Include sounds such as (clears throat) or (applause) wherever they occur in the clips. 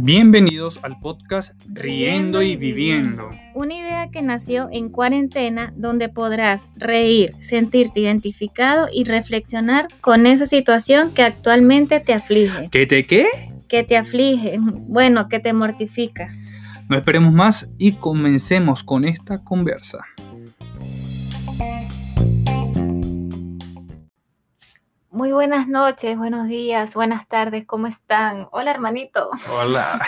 Bienvenidos al podcast Riendo y Viviendo. Una idea que nació en cuarentena donde podrás reír, sentirte identificado y reflexionar con esa situación que actualmente te aflige. ¿Qué te qué? Que te aflige, bueno, que te mortifica. No esperemos más y comencemos con esta conversa. Muy buenas noches, buenos días, buenas tardes, ¿cómo están? Hola, hermanito. Hola,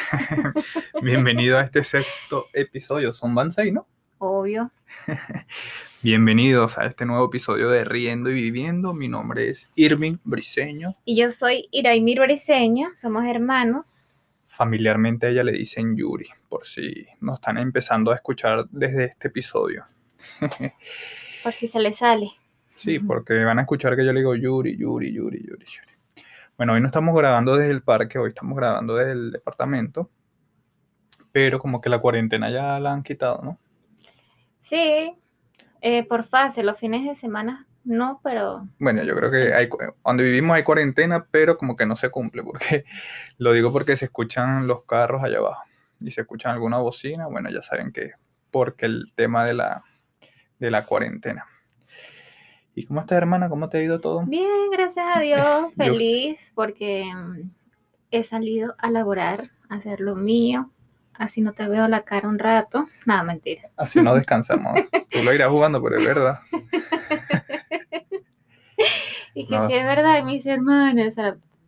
(laughs) bienvenido a este sexto episodio. Son van seis, ¿no? Obvio. (laughs) Bienvenidos a este nuevo episodio de Riendo y Viviendo. Mi nombre es Irving Briseño. Y yo soy Iraimir Briseño, somos hermanos. Familiarmente a ella le dicen Yuri, por si nos están empezando a escuchar desde este episodio. (laughs) por si se le sale. Sí, porque van a escuchar que yo le digo Yuri, Yuri, Yuri, Yuri, Yuri. Bueno, hoy no estamos grabando desde el parque, hoy estamos grabando desde el departamento, pero como que la cuarentena ya la han quitado, ¿no? Sí, eh, por fase, los fines de semana no, pero... Bueno, yo creo que hay, donde vivimos hay cuarentena, pero como que no se cumple, porque (laughs) lo digo porque se escuchan los carros allá abajo y se escuchan alguna bocina, bueno, ya saben que porque el tema de la, de la cuarentena. ¿Y cómo estás, hermana? ¿Cómo te ha ido todo? Bien, gracias a Dios. (laughs) Feliz porque mm, he salido a laborar, a hacer lo mío. Así no te veo la cara un rato. Nada, mentira. Así no (laughs) descansamos. Tú lo irás jugando, pero es verdad. (laughs) y que si es verdad, mis hermanas,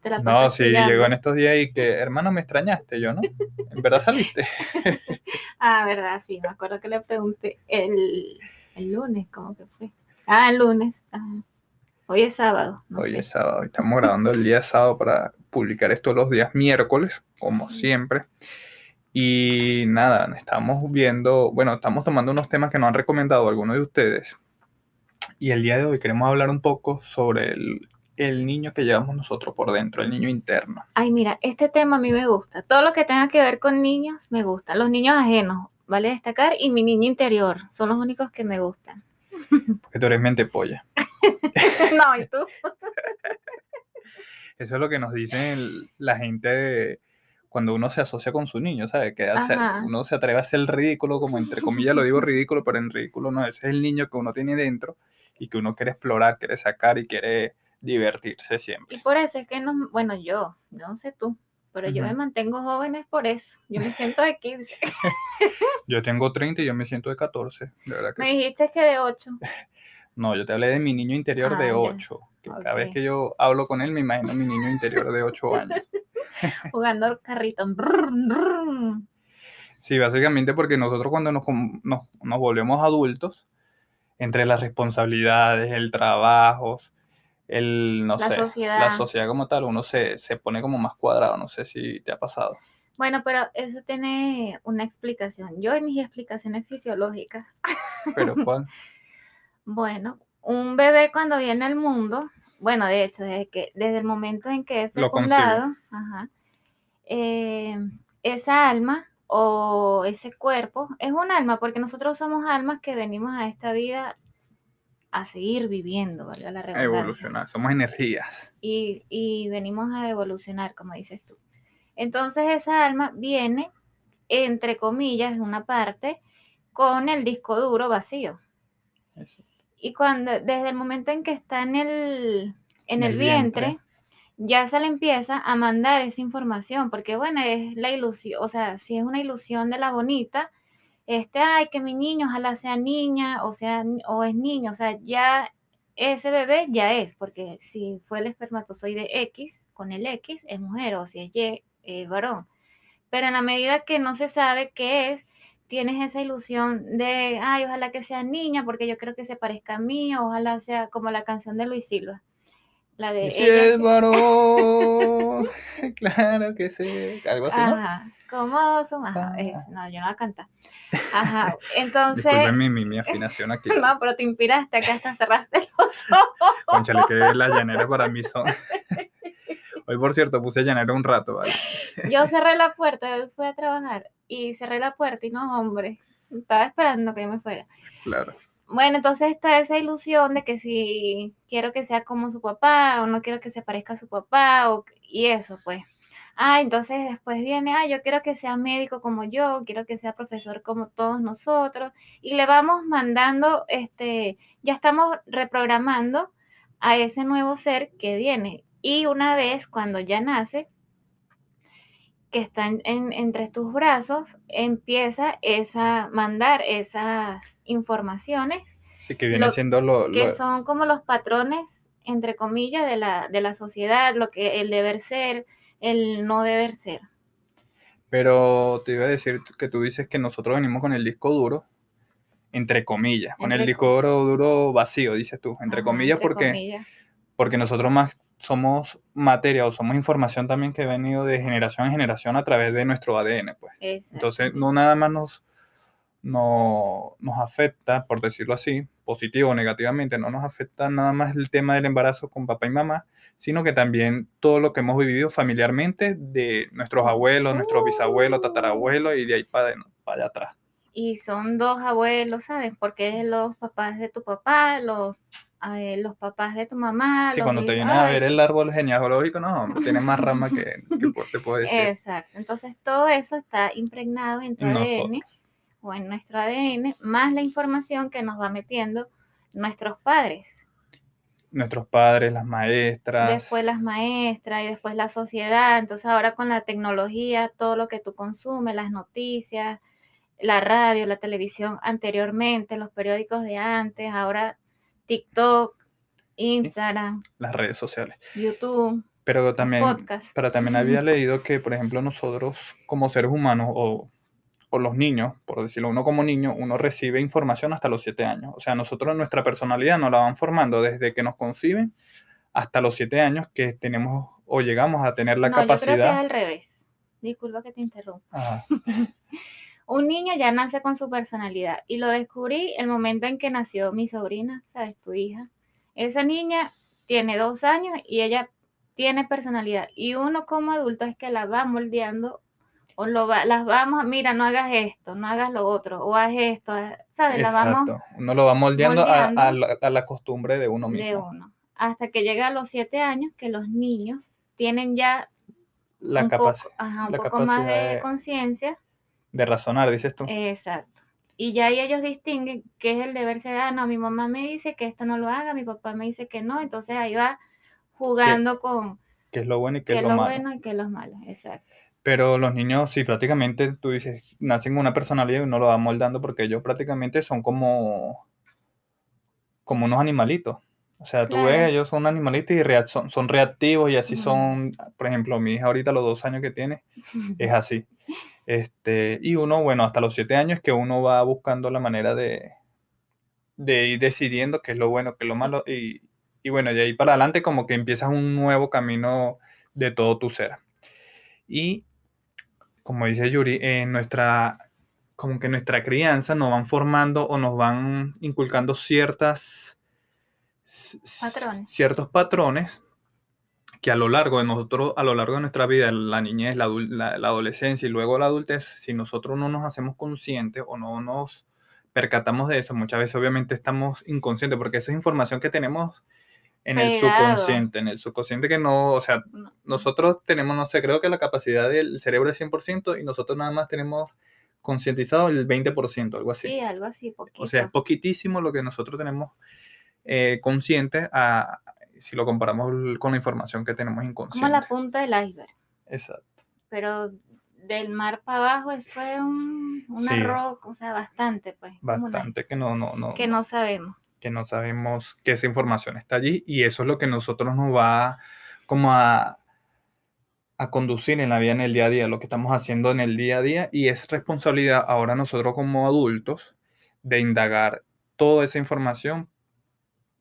te la No, sí, llegó en estos días y que, hermano, me extrañaste yo, ¿no? ¿En verdad saliste? ah, verdad, sí, me acuerdo que le pregunté el, el lunes, ¿cómo que fue? Ah, el lunes. Hoy es sábado. Hoy es sábado. Estamos grabando el día sábado para publicar esto los días miércoles, como siempre. Y nada, estamos viendo, bueno, estamos tomando unos temas que nos han recomendado algunos de ustedes. Y el día de hoy queremos hablar un poco sobre el, el niño que llevamos nosotros por dentro, el niño interno. Ay, mira, este tema a mí me gusta. Todo lo que tenga que ver con niños me gusta. Los niños ajenos, vale destacar, y mi niño interior son los únicos que me gustan. Porque tú eres mente polla. (laughs) no, ¿y tú? (laughs) Eso es lo que nos dicen la gente cuando uno se asocia con su niño, ¿sabes? Que uno se atreve a hacer el ridículo, como entre comillas lo digo (laughs) ridículo, pero en ridículo no, ese es el niño que uno tiene dentro y que uno quiere explorar, quiere sacar y quiere divertirse siempre. Y por eso es que, no, bueno, yo, no sé tú, pero yo me mantengo joven por eso. Yo me siento de 15. (laughs) yo tengo 30 y yo me siento de 14. De verdad me dijiste que de 8. (laughs) No, yo te hablé de mi niño interior de 8. Ah, que Cada vez que yo hablo con él me imagino mi niño interior de 8 (laughs) años. Jugando al carrito. sí, básicamente porque nosotros cuando nos, nos, nos volvemos adultos, entre las responsabilidades, el trabajo, el, no la sé, sociedad. la sociedad como tal, uno se, se pone como más cuadrado, no sé si te ha pasado. Bueno, pero eso tiene una explicación. Yo en mis explicaciones fisiológicas. (laughs) ¿Pero cuál? bueno, un bebé cuando viene al mundo, bueno, de hecho, desde, que, desde el momento en que es fecundado, ajá, eh, esa alma o ese cuerpo es un alma, porque nosotros somos almas que venimos a esta vida a seguir viviendo, ¿vale? la redundancia. A evolucionar, somos energías. Y, y, venimos a evolucionar, como dices tú. Entonces esa alma viene, entre comillas, en una parte, con el disco duro vacío. Y cuando, desde el momento en que está en el, en el, vientre, ya se le empieza a mandar esa información, porque bueno, es la ilusión, o sea, si es una ilusión de la bonita, este, ay, que mi niño ojalá sea niña o sea, o es niño, o sea, ya ese bebé ya es, porque si fue el espermatozoide X, con el X es mujer, o si es Y, es varón. Pero en la medida que no se sabe qué es, tienes esa ilusión de, ay, ojalá que sea niña, porque yo creo que se parezca a mí, ojalá sea como la canción de Luis Silva. La de si es varón, (laughs) (laughs) claro que sí, algo así, ¿no? ¿Cómo son? Ajá, no, yo no la canta. Ajá, (laughs) entonces. Disculpen mi, mi, afinación aquí. no, pero te inspiraste, acá hasta cerraste los ojos. Conchale, que las llaneras para mí son. Hoy, por cierto, puse llanera un rato, ¿vale? Yo cerré la puerta, hoy fui a trabajar y cerré la puerta y no, hombre, estaba esperando que yo me fuera. Claro. Bueno, entonces está esa ilusión de que si quiero que sea como su papá o no quiero que se parezca a su papá o, y eso, pues. Ah, entonces después viene, ah, yo quiero que sea médico como yo, quiero que sea profesor como todos nosotros, y le vamos mandando, este, ya estamos reprogramando a ese nuevo ser que viene. Y una vez cuando ya nace, que está en, entre tus brazos, empieza esa, mandar esas informaciones. Sí, que viene siendo lo, Que son como los patrones, entre comillas, de la, de la sociedad, lo que el deber ser, el no deber ser. Pero te iba a decir que tú dices que nosotros venimos con el disco duro, entre comillas, con el disco duro, duro vacío, dices tú, entre comillas, porque, porque nosotros más somos materia o somos información también que ha venido de generación en generación a través de nuestro ADN, pues. Entonces, no nada más nos, no, nos afecta, por decirlo así, positivo o negativamente, no nos afecta nada más el tema del embarazo con papá y mamá, sino que también todo lo que hemos vivido familiarmente de nuestros abuelos, nuestros bisabuelos, tatarabuelos y de ahí para, para allá atrás. Y son dos abuelos, ¿sabes? Porque los papás de tu papá, los los papás de tu mamá. Sí, cuando te vienes a ver el árbol genealógico, no, tiene más ramas que, (laughs) te puedo decir. Exacto, entonces todo eso está impregnado en tu ADN o en nuestro ADN, más la información que nos va metiendo nuestros padres. Nuestros padres, las maestras. Después las maestras y después la sociedad. Entonces ahora con la tecnología, todo lo que tú consumes, las noticias, la radio, la televisión anteriormente, los periódicos de antes, ahora TikTok, Instagram. Las redes sociales. YouTube. Pero también, pero también había leído que, por ejemplo, nosotros como seres humanos o, los niños, por decirlo, uno como niño, uno recibe información hasta los siete años. O sea, nosotros nuestra personalidad nos la van formando desde que nos conciben hasta los siete años que tenemos o llegamos a tener la capacidad. Yo creo que es al revés. Disculpa que te interrumpa. (laughs) Un niño ya nace con su personalidad y lo descubrí el momento en que nació mi sobrina, ¿sabes? Tu hija. Esa niña tiene dos años y ella tiene personalidad y uno como adulto es que la va moldeando o lo va, las vamos, mira, no hagas esto, no hagas lo otro, o haz esto, ¿sabes? La vamos uno lo va moldeando, a, la, costumbre de uno mismo. De uno. Hasta que llega a los siete años que los niños tienen ya la un poco más de conciencia de razonar, dices tú. Exacto. Y ya ahí ellos distinguen qué es el deber ser, ah, no, mi mamá me dice que esto no lo haga, mi papá me dice que no, entonces ahí va jugando con... Qué es lo bueno y qué, es lo, malo. bueno y qué es lo malo, exacto. Pero los niños, sí, prácticamente tú dices, nacen con una personalidad y uno lo va moldando porque ellos prácticamente son como, como unos animalitos. O sea, tú ves, ellos son animalitos y son, son, reactivos y así son, por ejemplo, mi hija ahorita los dos años que tiene, es (laughs) así. Este, y uno, bueno, hasta los siete años que uno va buscando la manera de, de ir decidiendo qué es lo bueno, qué es lo malo. Y, y bueno, de ahí para adelante como que empiezas un nuevo camino de todo tu ser. Y como dice Yuri, en nuestra, como que nuestra crianza nos van formando o nos van inculcando ciertas, ciertos patrones que a lo largo de nosotros, a lo largo de nuestra vida, la niñez, la, adolescencia y luego la adultez, si nosotros no nos hacemos conscientes o no nos percatamos de eso, muchas veces obviamente estamos inconscientes porque esa es información que tenemos en el subconsciente, en el subconsciente que no, o sea, nosotros tenemos, no sé, creo que la capacidad del cerebro es 100% y nosotros nada más tenemos concientizado el 20%, algo así. Sí, algo así, poquito. O sea, es poquitísimo lo que nosotros tenemos eh, consciente a, si lo comparamos con la información que tenemos inconsciente. Como la punta del iceberg. Exacto. Pero del mar para abajo fue un, una o sea, bastante, pues. Bastante que no, no, no. Que no sabemos. Que no sabemos que esa información está allí y eso es lo que nosotros nos va como a, a conducir en la vida en el día a día, lo que estamos haciendo en el día a día y es responsabilidad ahora nosotros como adultos de indagar toda esa información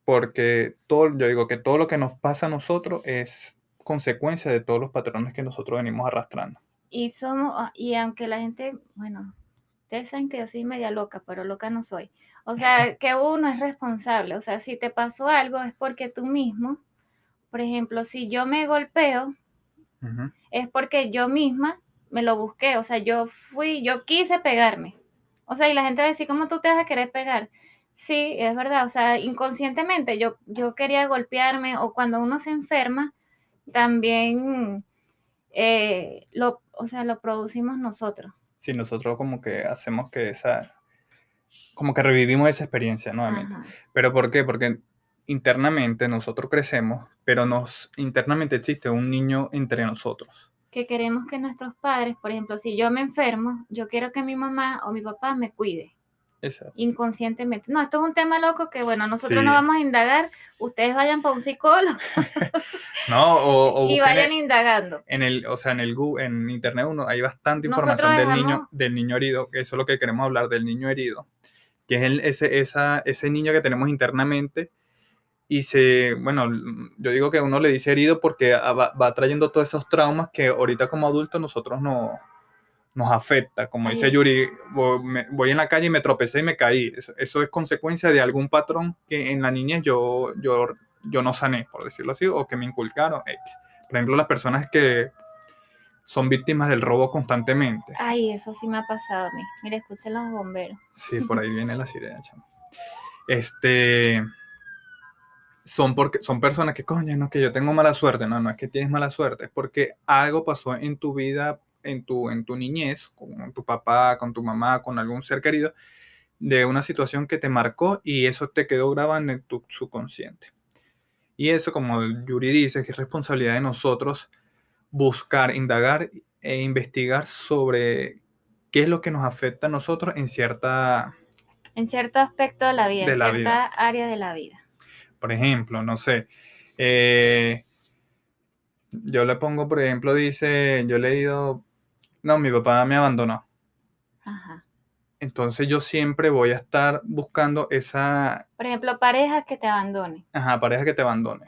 porque todo, yo digo que todo lo que nos pasa a nosotros es consecuencia de todos los patrones que nosotros venimos arrastrando. Y somos, ah, y aunque la gente, bueno, ustedes saben que yo soy media loca, pero loca no soy. O sea, que uno es responsable. O sea, si te pasó algo es porque tú mismo, por ejemplo, si yo me golpeo, es porque yo misma me lo busqué. O sea, yo fui, yo quise pegarme. O sea, y la gente va a decir, ¿cómo tú te vas a querer pegar? Sí, es verdad, o sea, inconscientemente yo, yo quería golpearme o cuando uno se enferma, también eh, lo, o sea, lo producimos nosotros. Sí, nosotros como que hacemos que esa, como que revivimos esa experiencia nuevamente. Ajá. ¿Pero por qué? Porque internamente nosotros crecemos, pero nos internamente existe un niño entre nosotros. Que queremos que nuestros padres, por ejemplo, si yo me enfermo, yo quiero que mi mamá o mi papá me cuide Exacto. inconscientemente. No, esto es un tema loco que, bueno, nosotros Sí. no vamos a indagar, ustedes vayan para un psicólogo (laughs) No, o, o y vayan en- indagando. en el, o sea, en el Gu- en internet uno hay bastante Nosotros información del niño, del niño herido, que eso es lo que queremos hablar del niño herido, que es el- ese, esa, ese niño que tenemos internamente y se, bueno, yo digo que uno le dice herido porque ah, va, va trayendo todos esos traumas que ahorita como adultos nosotros no nos afecta, como dice. Yuri, voy, me- voy en la calle y me tropecé y me caí. Eso, eso es consecuencia de algún patrón que en la niñez yo, yo, yo no sané, por decirlo así, o que me inculcaron. Por ejemplo, las personas que son víctimas del robo constantemente. Ay, eso sí me ha pasado a mí. Mira, escuchen los bomberos. Sí, por ahí viene la sirena, (laughs) chamo. Este. Son, porque, son personas que, coño, no, que yo tengo mala suerte. No, no es que tienes mala suerte, es porque algo pasó en tu vida, en tu, en tu niñez, con tu papá, con tu mamá, con algún ser querido, de una situación que te marcó y eso te quedó grabado en tu subconsciente. Y eso, como Yuri dice, que es responsabilidad de nosotros buscar, indagar e investigar sobre qué es lo que nos afecta a nosotros en cierta En cierto aspecto de la vida, De en la cierta vida. área de la vida. Por ejemplo, no sé. eh, yo le pongo, por ejemplo, dice, yo he leído, no, mi papá me abandonó. Ajá. Entonces yo siempre voy a estar buscando esa Por ejemplo, parejas que te abandonen. ajá, pareja que te abandone.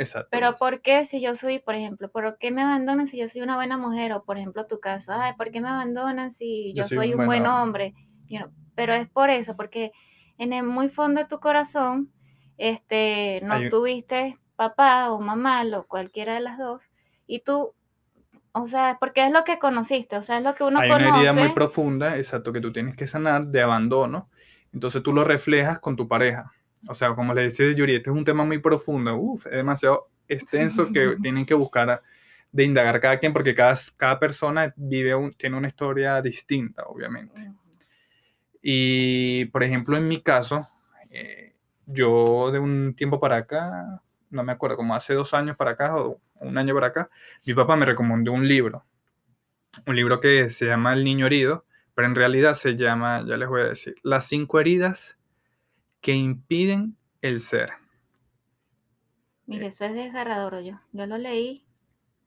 Exacto. Pero ¿por qué si yo soy, por ejemplo, por qué me abandonan si yo soy una buena mujer? O por ejemplo, tu caso, ay, ¿por qué me abandonan si yo, soy, un buen hombre? You know, pero es por eso, porque en el muy fondo de tu corazón, este, no Hay tuviste papá o mamá, o cualquiera de las dos, y tú, o sea, porque es lo que conociste, o sea, es lo que uno Hay una herida muy conoce. profunda, exacto, que tú tienes que sanar de abandono. Entonces tú lo reflejas con tu pareja. O sea, como le decía Yuri, este es un tema muy profundo, uf, es demasiado extenso que (laughs) tienen que buscar a- de indagar cada quien porque cada, cada persona vive un- tiene una historia distinta, obviamente. Y, por ejemplo, en mi caso, eh, yo de un tiempo para acá, no me acuerdo, como hace dos años para acá o un año para acá, mi papá me recomendó un libro. Un libro que se llama El niño herido, pero en realidad se llama, ya les voy a decir, Las cinco heridas que impiden el ser. Mire, eso es desgarrador, yo, yo lo leí.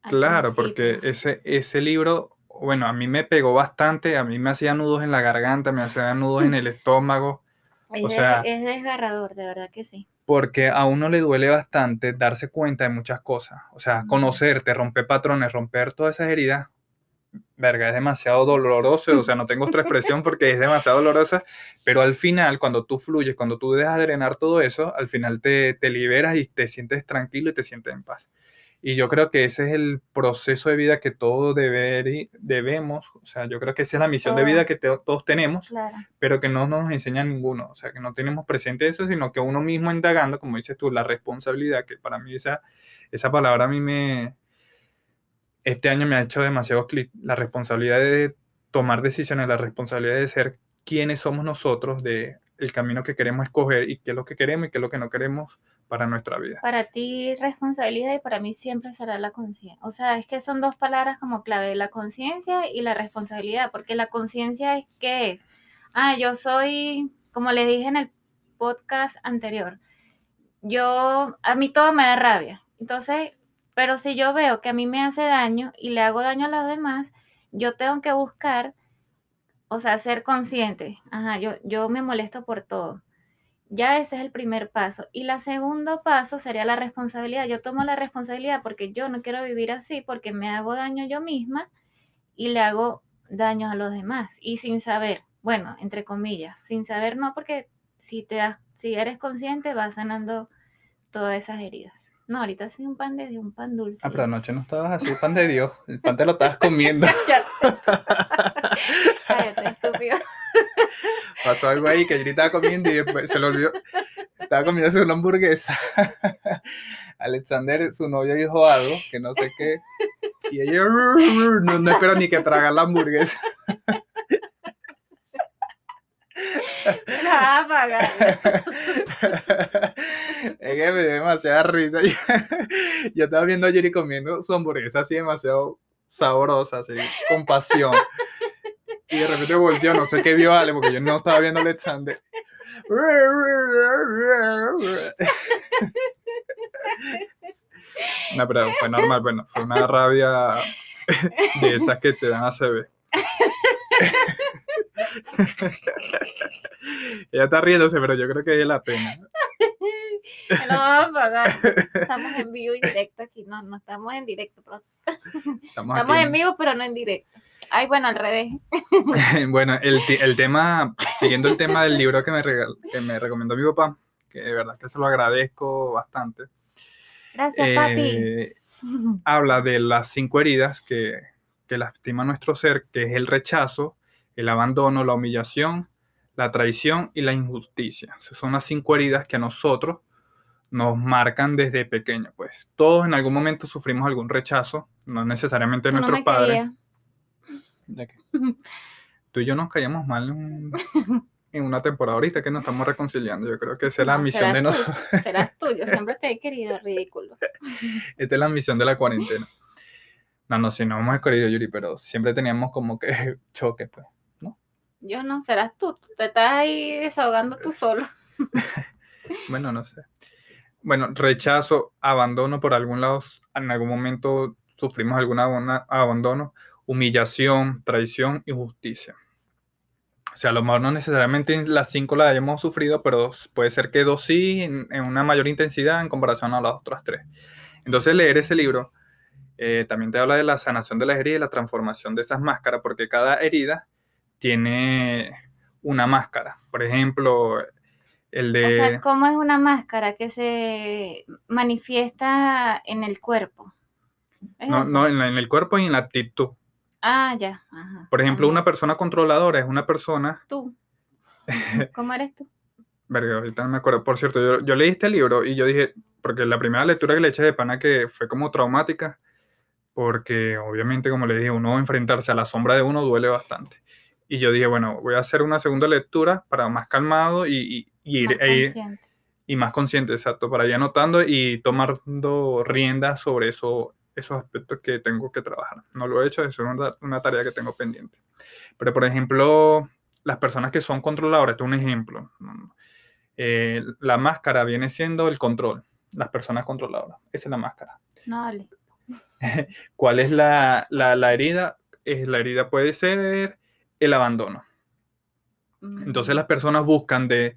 Claro, porque ese, ese libro, bueno, a mí me pegó bastante, a mí me hacía nudos en la garganta, me hacía nudos en el (laughs) estómago. Es, o sea- es desgarrador, de verdad que sí. porque a uno le duele bastante darse cuenta de muchas cosas. O sea, conocerte, romper patrones, romper todas esas heridas, verga, es demasiado doloroso. O sea, no tengo otra expresión porque es demasiado dolorosa, pero al final, cuando tú fluyes, cuando tú dejas de drenar todo eso, al final te, te liberas y te sientes tranquilo y te sientes en paz. Y yo creo que ese es el proceso de vida que todos deber- debemos, o sea, yo creo que esa es la misión de vida que te- todos tenemos Claro. pero que no nos enseña ninguno, o sea, que no tenemos presente eso, sino que uno mismo indagando, como dices tú, la responsabilidad, que para mí esa, esa palabra a mí me, este año me ha hecho demasiado clic, la responsabilidad de tomar decisiones, la responsabilidad de ser quienes somos nosotros, de el camino que queremos escoger y qué es lo que queremos y qué es lo que no queremos para nuestra vida. Para ti responsabilidad y para mí siempre será la conciencia. O sea, es que son dos palabras como clave, la conciencia y la responsabilidad, porque la conciencia es qué es. Ah, yo soy, como les dije en el podcast anterior, yo, a mí todo me da rabia. Entonces, pero si yo veo que a mí me hace daño y le hago daño a los demás, yo tengo que buscar, o sea, ser consciente. Ajá, yo, yo me molesto por todo. Ya ese es el primer paso. Y el segundo paso sería la responsabilidad. Yo tomo la responsabilidad porque yo no quiero vivir así, porque me hago daño yo misma y le hago daño a los demás. Y sin saber, bueno, entre comillas, sin saber no, porque si te das, si eres consciente, vas sanando todas esas heridas. No, ahorita soy un pan de Dios, un pan dulce. Ah, pero anoche no estabas así, pan de Dios, el pan te lo estabas comiendo. (laughs) Cállate, estúpido. Pasó algo ahí que yo estaba comiendo y después se lo olvidó. Estaba comiendo una hamburguesa. Alexander, su novio, dijo algo que no sé qué. Y ella no, no espero ni que traga la hamburguesa. La apagar. es que me dio demasiada risa. Yo estaba viendo a Jerry comiendo su hamburguesa así demasiado sabrosa, así, con pasión. Y de repente volteó, no sé qué vio Ale, porque yo no estaba viendo a Alexander. No, pero fue normal, bueno, fue una rabia de esas que te dan a CB. (laughs) Ella está riéndose, pero yo creo que es la pena. (laughs) No vamos a pagar. Estamos en vivo y directo aquí. No, no estamos en directo. Pero... (laughs) Estamos, en vivo, pero no en directo. Ay, bueno, al revés. Bueno, el, el tema, siguiendo el tema del libro que me, regal- que me recomendó mi papá, que de verdad que se lo agradezco bastante, Gracias, papi. eh, habla de las cinco heridas que, que lastima nuestro ser, que es el rechazo, el abandono, la humillación, la traición y la injusticia. Esas son las cinco heridas que a nosotros nos marcan desde pequeños. Pues todos en algún momento sufrimos algún rechazo, no necesariamente de Tú no nuestros padres. querías. ¿De qué? Tú y yo nos caíamos mal en, un- (laughs) en una temporada ahorita que nos estamos reconciliando. Yo creo que esa es la misión de nosotros. Serás tuyo. (laughs) Siempre te he querido, ridículo. Esta es la misión de la cuarentena. No, no, sí, no hemos querido, Yuri, pero siempre teníamos como que (laughs) choque, pues. Yo no, serás tú. Te estás ahí desahogando tú solo. (laughs) Bueno, no sé. Bueno, rechazo, abandono por algún lado, en algún momento sufrimos algún abandono, humillación, traición, injusticia. O sea, a lo mejor no necesariamente las cinco las hayamos sufrido, pero puede ser que dos sí, en, en una mayor intensidad en comparación a las otras tres. Entonces, leer ese libro eh, también te habla de la sanación de las heridas y la transformación de esas máscaras, porque cada herida tiene una máscara. Por ejemplo, el de... O sea, ¿cómo es una máscara que se manifiesta en el cuerpo? ¿Es No, no, en, la- en el cuerpo y en la actitud. Ah, ya. ajá, Por ejemplo, también. una persona controladora es una persona. (laughs) Tú. (laughs) ¿Cómo eres tú? Verga, ahorita no me acuerdo. Por cierto, yo, yo leí este libro y yo dije, porque la primera lectura que le eché de pana que fue como traumática, porque obviamente, como le dije, uno enfrentarse a la sombra de uno duele bastante. Y yo dije, bueno, voy a hacer una segunda lectura para más calmado y, y- y Más ir- consciente. y más consciente, exacto, para ir anotando y tomando riendas sobre eso, esos aspectos que tengo que trabajar. No lo he hecho, eso es una, una tarea que tengo pendiente. Pero, por ejemplo, las personas que son controladoras, esto es un ejemplo. Eh, la máscara viene siendo el control, las personas controladoras. Esa es la máscara. No, dale. (laughs) ¿Cuál es la, la, la herida? Es, la herida puede ser el abandono. Entonces Mm, las personas buscan de,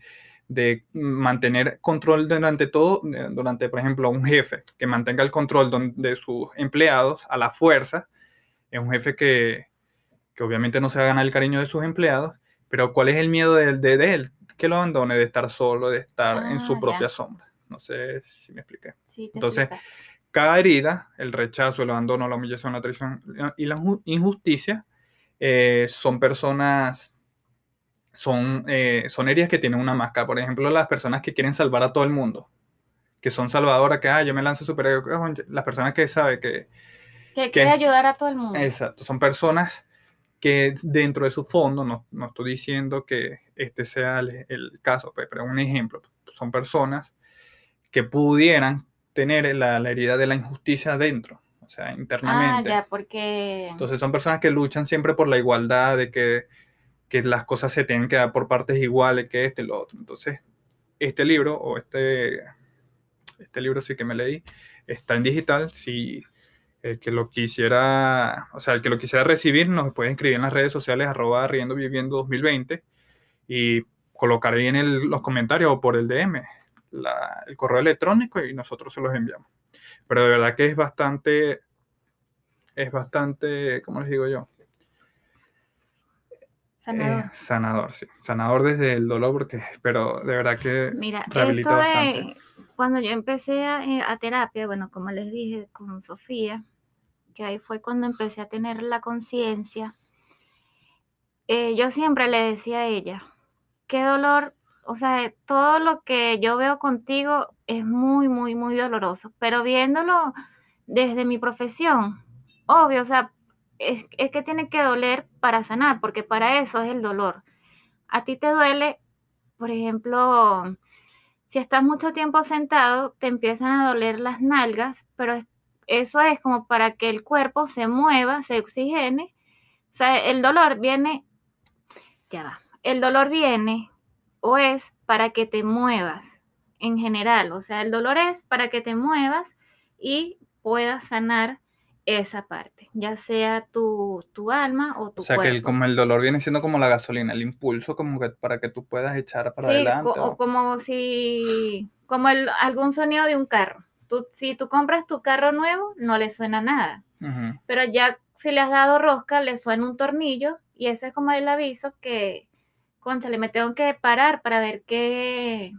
de mantener control durante todo, eh, durante, por ejemplo, un jefe que mantenga el control de sus empleados a la fuerza. Es un jefe que, que obviamente no se va a ganar el cariño de sus empleados, pero ¿cuál es el miedo de, de- de él? Que lo abandone, de estar solo, de estar en Ah, su ya. propia sombra. No sé si me expliqué. sí, te entonces. Cada herida, el rechazo, el abandono, la humillación, la traición y la inju- injusticia, eh, son personas, son, eh, son heridas que tienen una máscara. Por ejemplo, las personas que quieren salvar a todo el mundo, que son salvadoras, que, ah, yo me lanzo superhéroe. Las personas que saben que, Que quiere ayudar a todo el mundo. exacto, son personas que dentro de su fondo, no, no estoy diciendo que este sea el, el caso, pe- pero un ejemplo, son personas que pudieran tener la, la herida de la injusticia dentro, o sea, Ah, internamente. ya, porque Entonces son personas que luchan siempre por la igualdad, de que, que las cosas se tienen que dar por partes iguales, que este y lo otro. Entonces, este libro, o este, este libro sí que me leí, está en digital. Si el que lo quisiera, o sea, el que lo quisiera recibir, nos puede escribir en las redes sociales, arroba riendo viviendo 2020, y colocar ahí en el- los comentarios o por el DM la- el correo electrónico y nosotros se los enviamos. Pero de verdad que es bastante, es bastante, ¿cómo les digo yo? sanador. Eh, sanador, sí. Sanador desde el dolor, porque, pero de verdad que Mira, esto bastante. cuando yo empecé a, eh, a terapia, bueno, como les dije con Sofía, que ahí fue cuando empecé a tener la conciencia, eh, yo siempre le decía a ella, qué dolor, o sea, todo lo que yo veo contigo es muy, muy, muy doloroso, pero viéndolo desde mi profesión, obvio, o sea, es, que tiene que doler para sanar, porque para eso es el dolor. A ti te duele, por ejemplo, si estás mucho tiempo sentado, te empiezan a doler las nalgas, pero es- eso es como para que el cuerpo se mueva, se oxigene. O sea, el dolor viene, ya va, el dolor viene o es para que te muevas en general. O sea, el dolor es para que te muevas y puedas sanar esa parte, ya sea tu, tu alma o tu O sea, que el, cuerpo. como el dolor viene siendo como la gasolina, el impulso como que para que tú puedas echar para Sí, adelante. co- o o- como si, como el, algún sonido de un carro. Tú, si tú compras tu carro nuevo, no le suena nada. Pero ya si le has dado rosca, le suena un tornillo y ese es como el aviso que, conchale, me tengo que parar para ver qué,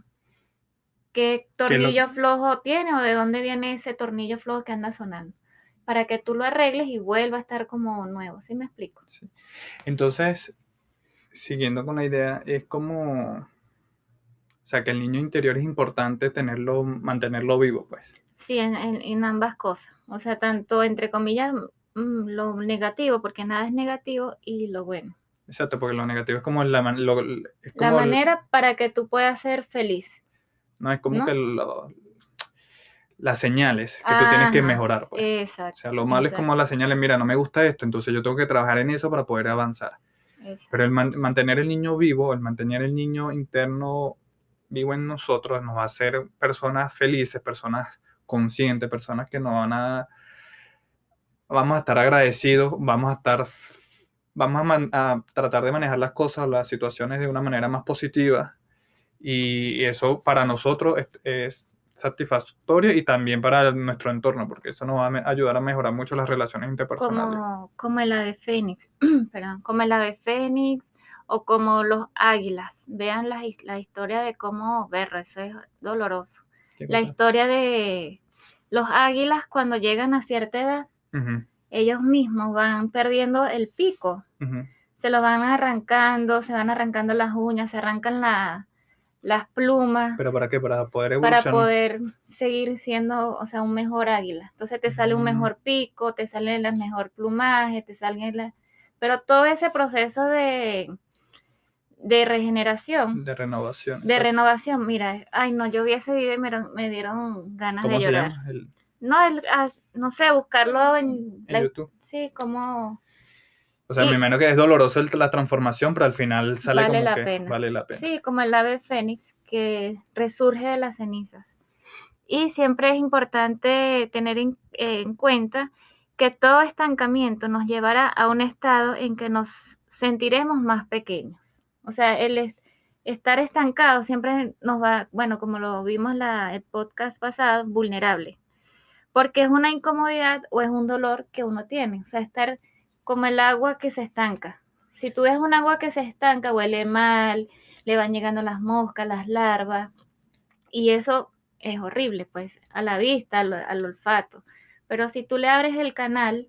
qué tornillo flojo tiene o de dónde viene ese tornillo flojo que anda sonando. Para que tú lo arregles y vuelva a estar como nuevo. ¿Sí me explico? Entonces, siguiendo con la idea, es como, o sea, que el niño interior es importante tenerlo, mantenerlo vivo, pues. Sí, en, en- en ambas cosas. O sea, tanto entre comillas mm, lo negativo, porque nada es negativo, y lo bueno. Exacto, porque lo negativo es como la, man- lo- es La el- manera para que tú puedas ser feliz. no es como ¿no? que lo- las señales que tú tienes que mejorar, pues. O Exacto. sea, lo malo es como las señales, mira, no me gusta esto, entonces yo tengo que trabajar en eso para poder avanzar. exacto. Pero el man- mantener el niño vivo, el mantener el niño interno vivo en nosotros, nos va a hacer personas felices, personas conscientes, personas que nos van a, vamos a estar agradecidos, vamos a estar, vamos a, man- a tratar de manejar las cosas, las situaciones de una manera más positiva. Y eso para nosotros es, es satisfactorio y también para nuestro entorno, porque eso nos va a ayudar a mejorar mucho las relaciones interpersonales. como, como el ave fénix, (clears throat) perdón, como el ave fénix o como los águilas. Vean la, la historia de cómo verlo, eso es doloroso. ¿Qué La historia de los águilas cuando llegan a cierta edad, Ujú, ellos mismos van perdiendo el pico, se lo van arrancando, se van arrancando las uñas, se arrancan la- las plumas. ¿Pero para qué? Para poder para evolucionar. poder seguir siendo, o sea, un mejor águila. Entonces te sale un Mm. mejor pico, te sale el mejor plumaje, te salen la... Pero todo ese proceso de, de regeneración, De renovación. de exacto. renovación, mira, ay no, yo vi ese video y me, dieron- me dieron ganas de ¿Cómo se llorar. llama? El- No, el- ah, no sé, buscarlo en, en la- YouTube. sí, como, O sea, y- me imagino que es doloroso el- la transformación, pero al final sale Vale como la que pena. vale la pena. Sí, como el ave fénix que resurge de las cenizas. Y siempre es importante tener en, en cuenta que todo estancamiento nos llevará a un estado en que nos sentiremos más pequeños. O sea, el es- estar estancado siempre nos va, bueno, como lo vimos la, el podcast pasado, vulnerable. Porque es una incomodidad o es un dolor que uno tiene. O sea, estar como el agua que se estanca. Si tú ves un agua que se estanca, huele mal, le van llegando las moscas, las larvas, y eso es horrible, pues, a la vista, al, al olfato. Pero si tú le abres el canal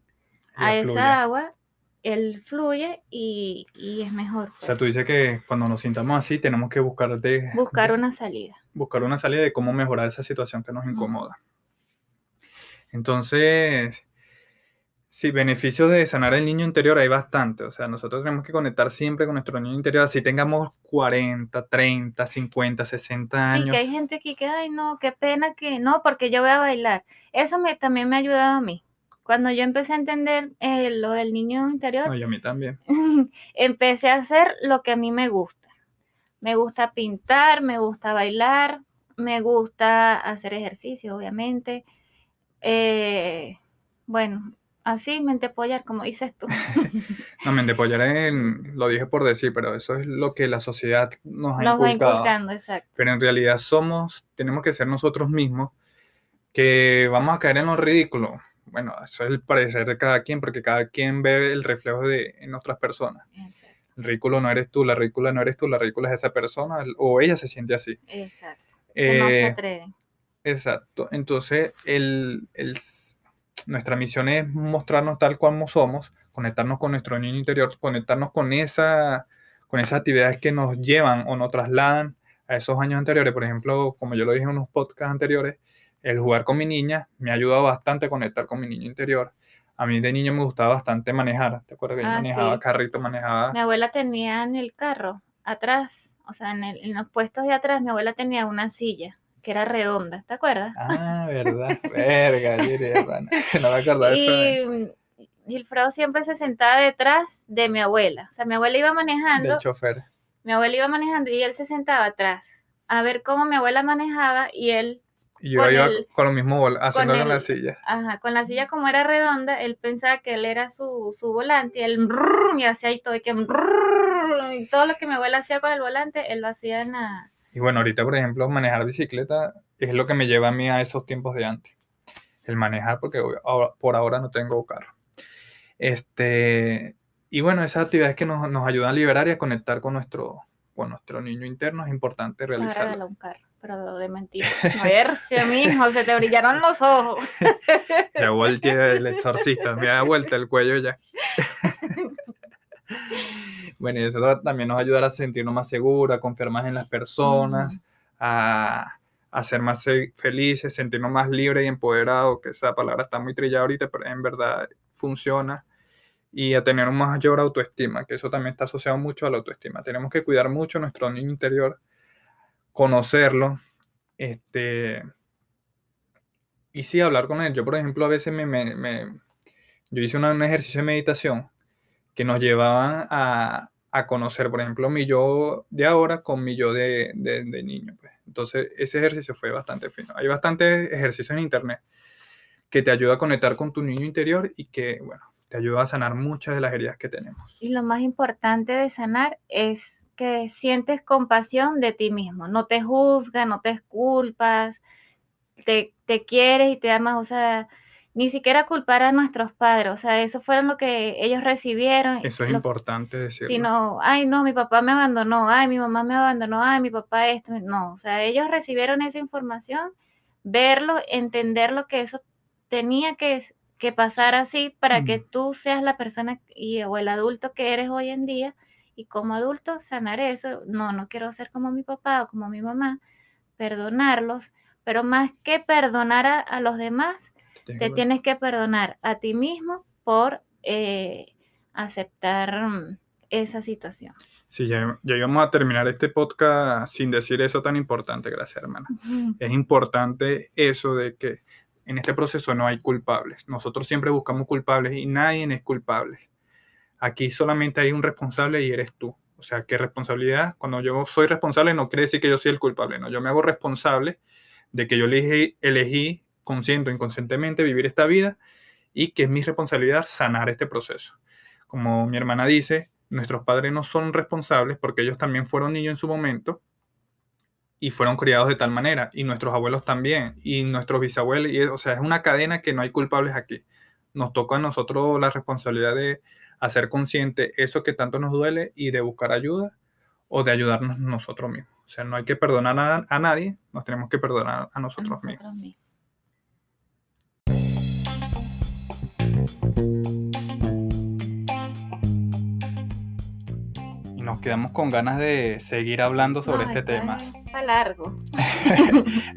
a esa agua, él fluye y, y es mejor. O sea, pues, tú dices que cuando nos sintamos así tenemos que buscar, de, buscar una salida. buscar una salida de cómo mejorar esa situación que nos incomoda. Entonces, sí, beneficios de sanar el niño interior hay bastante. O sea, nosotros tenemos que conectar siempre con nuestro niño interior, así tengamos 40, 30, 50, 60 Sí, años. que hay gente aquí que, ay, no, qué pena que no, porque yo voy a bailar. Eso me, también me ha ayudado a mí. Cuando yo empecé a entender eh, lo del niño interior, No, y a mí también. (laughs) empecé a hacer lo que a mí me gusta. Me gusta pintar, me gusta bailar, me gusta hacer ejercicio, obviamente. Eh, bueno, así, mente pollar, como dices tú. (laughs) No, me apoyar en, lo dije por decir, pero eso es lo que la sociedad nos ha Nos va inculcando, exacto. Pero en realidad somos, tenemos que ser nosotros mismos que vamos a caer en lo ridículo. Bueno, eso es el parecer de cada quien, porque cada quien ve el reflejo de en otras personas. Exacto. El ridículo no eres tú, la ridícula no eres tú, la ridícula es esa persona, o ella se siente así. exacto. Que no se Eh, atreven. Exacto. Entonces, el, el- nuestra misión es mostrarnos tal cual somos, conectarnos con nuestro niño interior, conectarnos con, esa, con esas actividades que nos llevan o nos trasladan a esos años anteriores. Por ejemplo, como yo lo dije en unos podcasts anteriores, el jugar con mi niña me ha ayudado bastante a conectar con mi niño interior. A mí de niño me gustaba bastante manejar. ¿Te acuerdas que yo Ah, manejaba sí. carrito, manejaba? Mi abuela tenía en el carro, atrás, o sea, en, el- en los puestos de atrás, mi abuela tenía una silla que era redonda, ¿te acuerdas? Ah, verdad. (laughs) Verga. (laughs) No me acordaba de eso. eh, Y Gilfredo siempre se sentaba detrás de mi abuela. O sea, mi abuela iba manejando, Del chofer. mi abuela iba manejando y él se sentaba atrás a ver cómo mi abuela manejaba y él, Y yo con iba el- con lo mismo haciéndolo en la silla. ajá, con la silla como era redonda, él pensaba que él era su, su volante y él brrr, y hacía y todo, y que brrr, y todo lo que mi abuela hacía con el volante, él lo hacía en la... Y bueno, ahorita, por ejemplo, manejar bicicleta es lo que me lleva a mí a esos tiempos de antes. El manejar, porque ahora- por ahora no tengo carro. Este, y bueno, esas actividades que nos, nos ayudan a liberar y a conectar con nuestro, con nuestro niño interno es importante realizarlo. un carro, pero de mentira. (laughs) A ver, si a mi hijo se te brillaron los ojos. (laughs) Ya volteé el exorcista, me da vuelta el cuello ya. (laughs) Bueno, y eso también nos ayudará a sentirnos más seguros, a confiar más en las personas, a, a ser más fe- felices, sentirnos más libres y empoderados, que esa palabra está muy trillada ahorita, pero en verdad funciona, y a tener una mayor autoestima, que eso también está asociado mucho a la autoestima. Tenemos que cuidar mucho nuestro niño interior, conocerlo, este, y sí, hablar con él. Yo, por ejemplo, a veces me, me- me- yo hice una- un ejercicio de meditación que nos llevaban a, a conocer, por ejemplo, mi yo de ahora con mi yo de, de- de niño. pues. Entonces, ese ejercicio fue bastante fino. Hay bastantes ejercicios en internet que te ayuda a conectar con tu niño interior y que, bueno, te ayuda a sanar muchas de las heridas que tenemos. Y lo más importante de sanar es que sientes compasión de ti mismo. No te juzgas, no te culpas, te, te quieres y te amas. O sea, ni siquiera culpar a nuestros padres. O sea, eso fueron lo que ellos recibieron. Eso es lo- importante decirlo. Sino, ay, no, mi papá me abandonó, ay, mi mamá me abandonó, ay, mi papá esto. No, o sea, ellos recibieron esa información, verlo, entender lo que eso tenía que, que pasar así para que tú seas la persona y, o el adulto que eres hoy en día. Y como adulto, sanar eso. No, no quiero ser como mi papá o como mi mamá, perdonarlos, pero más que perdonar a, a los demás, Te tienes que perdonar a ti mismo por eh, aceptar mm, esa situación. Sí, ya, ya íbamos a terminar este podcast sin decir eso tan importante, gracias hermana. Es importante eso de que en este proceso no hay culpables. Nosotros siempre buscamos culpables y nadie es culpable. Aquí solamente hay un responsable y eres tú. O sea, ¿qué responsabilidad? Cuando yo soy responsable no quiere decir que yo soy el culpable, no. Yo me hago responsable de que yo elegí, elegí consciente o inconscientemente vivir esta vida y que es mi responsabilidad sanar este proceso. Como mi hermana dice, nuestros padres no son responsables porque ellos también fueron niños en su momento y fueron criados de tal manera, y nuestros abuelos también, y nuestros bisabuelos, y, o sea, es una cadena que no hay culpables aquí. Nos toca a nosotros la responsabilidad de hacer consciente eso que tanto nos duele y de buscar ayuda o de ayudarnos nosotros mismos. O sea, no hay que perdonar a, a nadie, nos tenemos que perdonar a A nosotros mismos. nosotros mismos. Y nos quedamos con ganas de seguir hablando sobre No, este tema. Está largo. (laughs)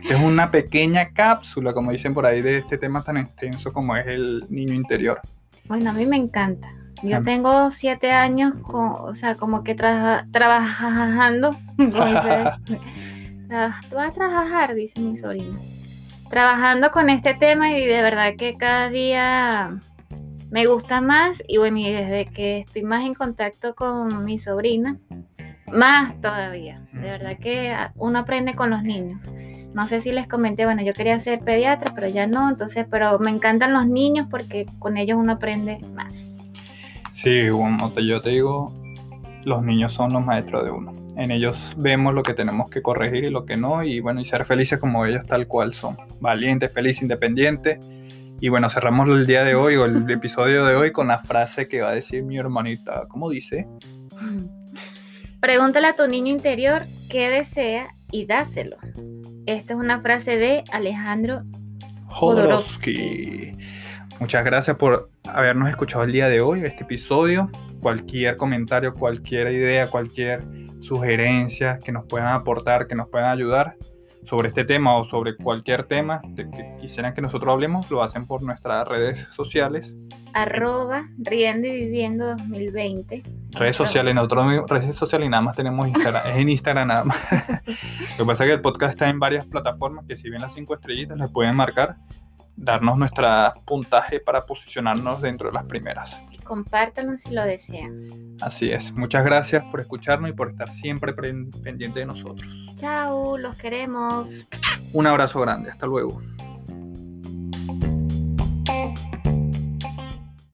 Esta es una pequeña cápsula, como dicen por ahí, de este tema tan extenso como es el niño interior. Bueno, a mí me encanta. Yo tengo siete años, con, o sea, como que tra- trabajando. (laughs) (laughs) Tú vas a trabajar, dice mi sobrina. Trabajando con este tema y de verdad que cada día me gusta más. Y bueno, y desde que estoy más en contacto con mi sobrina, más todavía. De verdad que uno aprende con los niños. No sé si les comenté, bueno, yo quería ser pediatra, pero ya no, entonces, pero me encantan los niños porque con ellos uno aprende más. Sí, te- yo te digo, los niños son los maestros de uno. En ellos vemos lo que tenemos que corregir y lo que no, y bueno, y ser felices como ellos tal cual son. Valientes, felices, independientes. Y bueno, cerramos el día de hoy o el episodio de hoy con la frase que va a decir mi hermanita. ¿Cómo dice? (laughs) Pregúntale a tu niño interior qué desea y dáselo. Esta es una frase de Alejandro Jodorowsky. Muchas gracias por habernos escuchado el día de hoy, este episodio. Cualquier comentario, cualquier idea, cualquier sugerencia que nos puedan aportar, que nos puedan ayudar sobre este tema o sobre cualquier tema de que quisieran que nosotros hablemos, lo hacen por nuestras redes sociales. Arroba Riendo y Viviendo 2020. Redes sociales, nosotros redes sociales y nada más tenemos Instagram, (laughs) es en Instagram nada más. (laughs) lo que pasa es que el podcast está en varias plataformas que si bien las cinco estrellitas les pueden marcar, darnos nuestro puntaje para posicionarnos dentro de las primeras. Compártanlo si lo desean. Así es. Muchas gracias por escucharnos y por estar siempre pendiente de nosotros. Chao, los queremos. Un abrazo grande. Hasta luego.